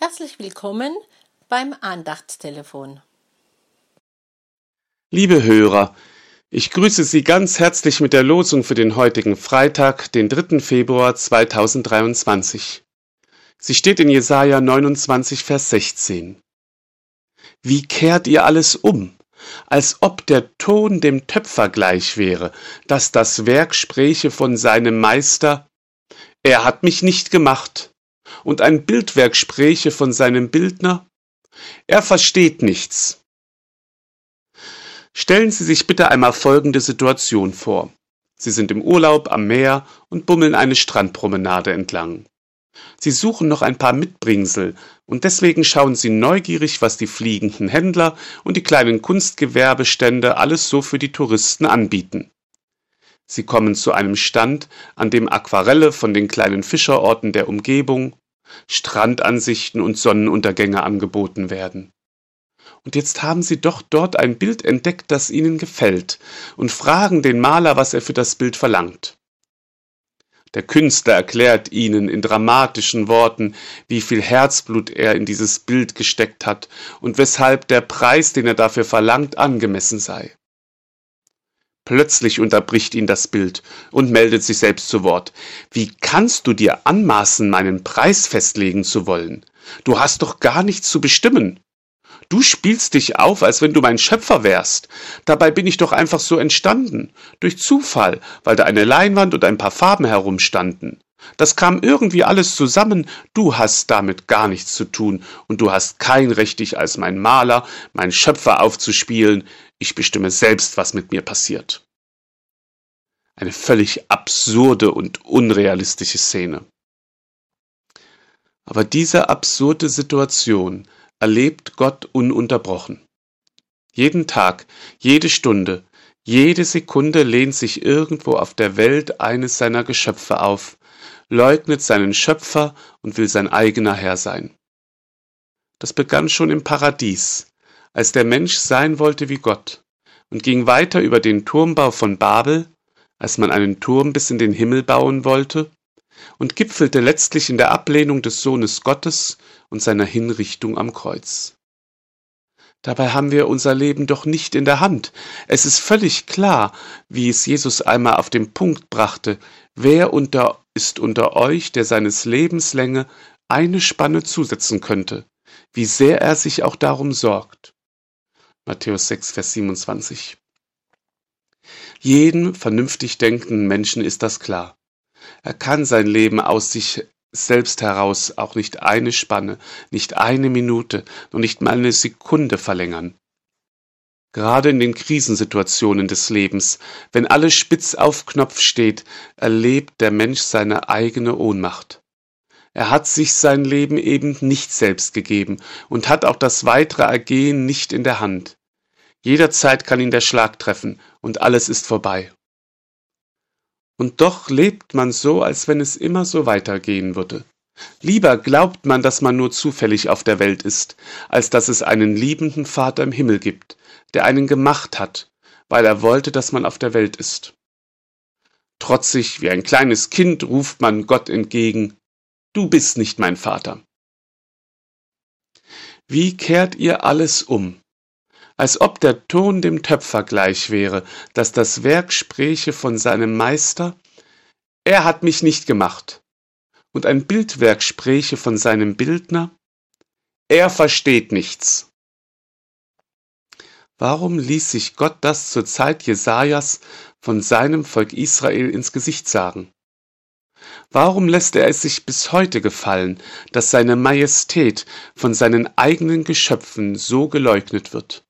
Herzlich willkommen beim Andachtstelefon. Liebe Hörer, ich grüße Sie ganz herzlich mit der Losung für den heutigen Freitag, den 3. Februar 2023. Sie steht in Jesaja 29, Vers 16. Wie kehrt ihr alles um, als ob der Ton dem Töpfer gleich wäre, dass das Werk spräche von seinem Meister, er hat mich nicht gemacht, und ein Bildwerk spräche von seinem Bildner, er versteht nichts. Stellen Sie sich bitte einmal folgende Situation vor. Sie sind im Urlaub am Meer und bummeln eine Strandpromenade entlang. Sie suchen noch ein paar Mitbringsel, und deswegen schauen Sie neugierig, was die fliegenden Händler und die kleinen Kunstgewerbestände alles so für die Touristen anbieten. Sie kommen zu einem Stand, an dem Aquarelle von den kleinen Fischerorten der Umgebung, Strandansichten und Sonnenuntergänge angeboten werden. Und jetzt haben Sie doch dort ein Bild entdeckt, das Ihnen gefällt, und fragen den Maler, was er für das Bild verlangt. Der Künstler erklärt Ihnen in dramatischen Worten, wie viel Herzblut er in dieses Bild gesteckt hat und weshalb der Preis, den er dafür verlangt, angemessen sei. Plötzlich unterbricht ihn das Bild und meldet sich selbst zu Wort. Wie kannst du dir anmaßen, meinen Preis festlegen zu wollen? Du hast doch gar nichts zu bestimmen. Du spielst dich auf, als wenn du mein Schöpfer wärst. Dabei bin ich doch einfach so entstanden. Durch Zufall, weil da eine Leinwand und ein paar Farben herumstanden. Das kam irgendwie alles zusammen. Du hast damit gar nichts zu tun und du hast kein Recht, dich als mein Maler, mein Schöpfer aufzuspielen. Ich bestimme selbst, was mit mir passiert. Eine völlig absurde und unrealistische Szene. Aber diese absurde Situation erlebt Gott ununterbrochen. Jeden Tag, jede Stunde, jede Sekunde lehnt sich irgendwo auf der Welt eines seiner Geschöpfe auf, leugnet seinen Schöpfer und will sein eigener Herr sein. Das begann schon im Paradies, als der Mensch sein wollte wie Gott, und ging weiter über den Turmbau von Babel, als man einen Turm bis in den Himmel bauen wollte, und gipfelte letztlich in der Ablehnung des Sohnes Gottes und seiner Hinrichtung am Kreuz. Dabei haben wir unser Leben doch nicht in der Hand. Es ist völlig klar, wie es Jesus einmal auf den Punkt brachte, wer unter, ist unter euch, der seines Lebens Länge eine Spanne zusetzen könnte, wie sehr er sich auch darum sorgt. Matthäus 6, Vers 27. Jeden vernünftig denkenden Menschen ist das klar. Er kann sein Leben aus sich selbst heraus auch nicht eine Spanne, nicht eine Minute, noch nicht mal eine Sekunde verlängern. Gerade in den Krisensituationen des Lebens, wenn alles spitz auf Knopf steht, erlebt der Mensch seine eigene Ohnmacht. Er hat sich sein Leben eben nicht selbst gegeben und hat auch das weitere Ergehen nicht in der Hand. Jederzeit kann ihn der Schlag treffen und alles ist vorbei. Und doch lebt man so, als wenn es immer so weitergehen würde. Lieber glaubt man, dass man nur zufällig auf der Welt ist, als dass es einen liebenden Vater im Himmel gibt, der einen gemacht hat, weil er wollte, dass man auf der Welt ist. Trotzig wie ein kleines Kind ruft man Gott entgegen, Du bist nicht mein Vater. Wie kehrt ihr alles um? als ob der Ton dem Töpfer gleich wäre, dass das Werk spräche von seinem Meister, er hat mich nicht gemacht, und ein Bildwerk spräche von seinem Bildner, er versteht nichts. Warum ließ sich Gott das zur Zeit Jesajas von seinem Volk Israel ins Gesicht sagen? Warum lässt er es sich bis heute gefallen, dass seine Majestät von seinen eigenen Geschöpfen so geleugnet wird?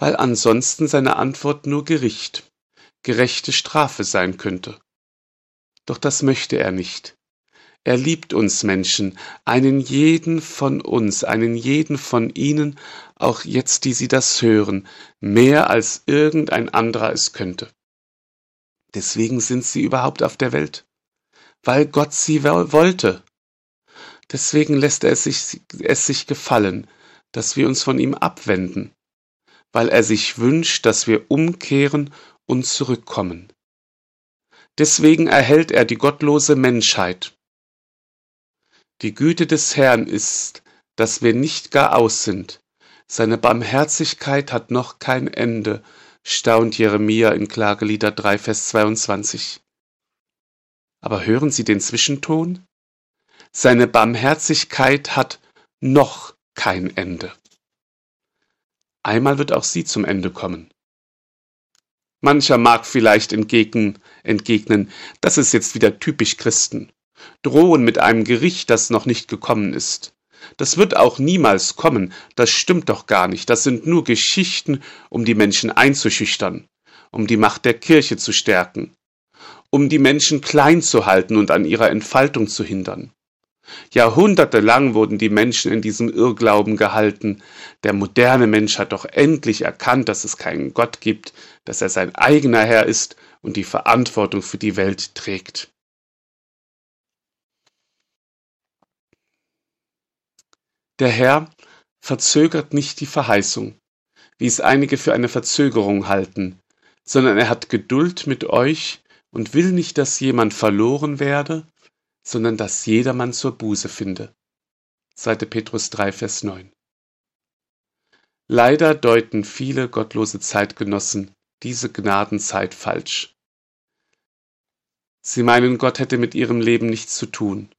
weil ansonsten seine Antwort nur Gericht, gerechte Strafe sein könnte. Doch das möchte er nicht. Er liebt uns Menschen, einen jeden von uns, einen jeden von Ihnen, auch jetzt, die Sie das hören, mehr als irgendein anderer es könnte. Deswegen sind Sie überhaupt auf der Welt, weil Gott Sie wollte. Deswegen lässt er es sich, es sich gefallen, dass wir uns von ihm abwenden, weil er sich wünscht, dass wir umkehren und zurückkommen. Deswegen erhält er die gottlose Menschheit. Die Güte des Herrn ist, dass wir nicht gar aus sind. Seine Barmherzigkeit hat noch kein Ende, staunt Jeremia in Klagelieder 3, Vers 22. Aber hören Sie den Zwischenton? Seine Barmherzigkeit hat noch kein Ende. Einmal wird auch sie zum Ende kommen. Mancher mag vielleicht entgegnen, entgegnen, das ist jetzt wieder typisch Christen. Drohen mit einem Gericht, das noch nicht gekommen ist. Das wird auch niemals kommen, das stimmt doch gar nicht, das sind nur Geschichten, um die Menschen einzuschüchtern, um die Macht der Kirche zu stärken, um die Menschen klein zu halten und an ihrer Entfaltung zu hindern. Jahrhundertelang wurden die Menschen in diesem Irrglauben gehalten. Der moderne Mensch hat doch endlich erkannt, dass es keinen Gott gibt, dass er sein eigener Herr ist und die Verantwortung für die Welt trägt. Der Herr verzögert nicht die Verheißung, wie es einige für eine Verzögerung halten, sondern er hat Geduld mit euch und will nicht, dass jemand verloren werde, sondern dass jedermann zur Buße finde. 2. Petrus 3, Vers 9. Leider deuten viele gottlose Zeitgenossen diese Gnadenzeit falsch. Sie meinen, Gott hätte mit ihrem Leben nichts zu tun.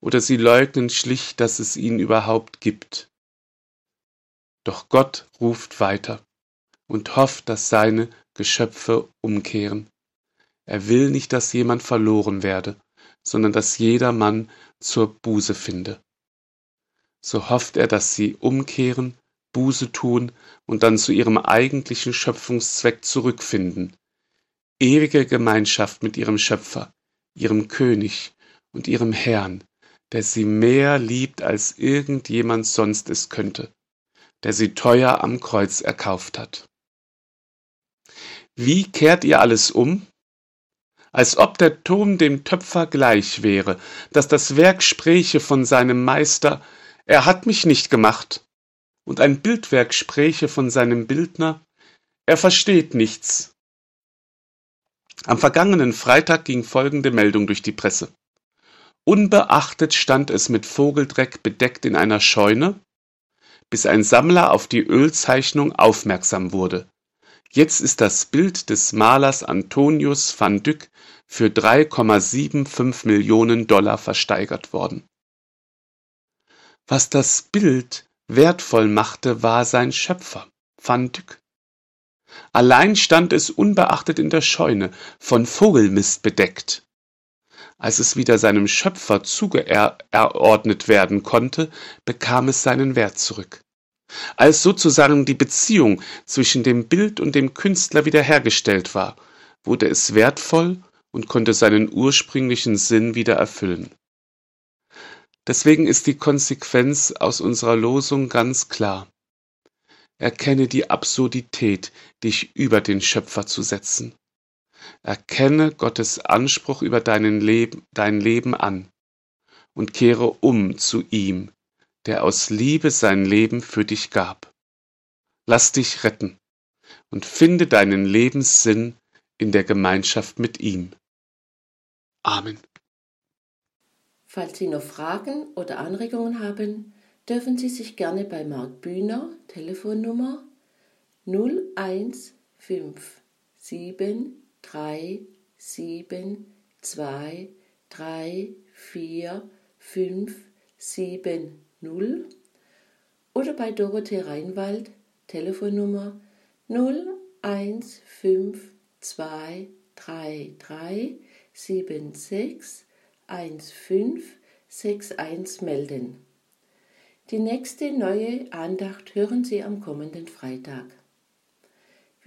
Oder sie leugnen schlicht, dass es ihn überhaupt gibt. Doch Gott ruft weiter und hofft, dass seine Geschöpfe umkehren. Er will nicht, dass jemand verloren werde, sondern dass jedermann zur Buße finde. So hofft er, dass sie umkehren, Buße tun und dann zu ihrem eigentlichen Schöpfungszweck zurückfinden. Ewige Gemeinschaft mit ihrem Schöpfer, ihrem König und ihrem Herrn, der sie mehr liebt, als irgendjemand sonst es könnte, der sie teuer am Kreuz erkauft hat. Wie kehrt ihr alles um? als ob der Ton dem Töpfer gleich wäre, dass das Werk spräche von seinem Meister, er hat mich nicht gemacht, und ein Bildwerk spräche von seinem Bildner, er versteht nichts. Am vergangenen Freitag ging folgende Meldung durch die Presse. Unbeachtet stand es mit Vogeldreck bedeckt in einer Scheune, bis ein Sammler auf die Ölzeichnung aufmerksam wurde. Jetzt ist das Bild des Malers Antonius van Dyck für 3,75 Millionen Dollar versteigert worden. Was das Bild wertvoll machte, war sein Schöpfer, van Dyck. Allein stand es unbeachtet in der Scheune, von Vogelmist bedeckt. Als es wieder seinem Schöpfer zugeordnet werden konnte, bekam es seinen Wert zurück als sozusagen die Beziehung zwischen dem Bild und dem Künstler wiederhergestellt war, wurde es wertvoll und konnte seinen ursprünglichen Sinn wieder erfüllen. Deswegen ist die Konsequenz aus unserer Losung ganz klar. Erkenne die Absurdität, dich über den Schöpfer zu setzen. Erkenne Gottes Anspruch über dein Leben an und kehre um zu ihm, der aus Liebe sein Leben für dich gab. Lass dich retten und finde deinen Lebenssinn in der Gemeinschaft mit ihm. Amen. Falls Sie noch Fragen oder Anregungen haben, dürfen Sie sich gerne bei Marc Bühner, Telefonnummer 01577234557 0 oder bei Dorothee Reinwald Telefonnummer 0152333761561 melden. Die nächste neue Andacht hören Sie am kommenden Freitag.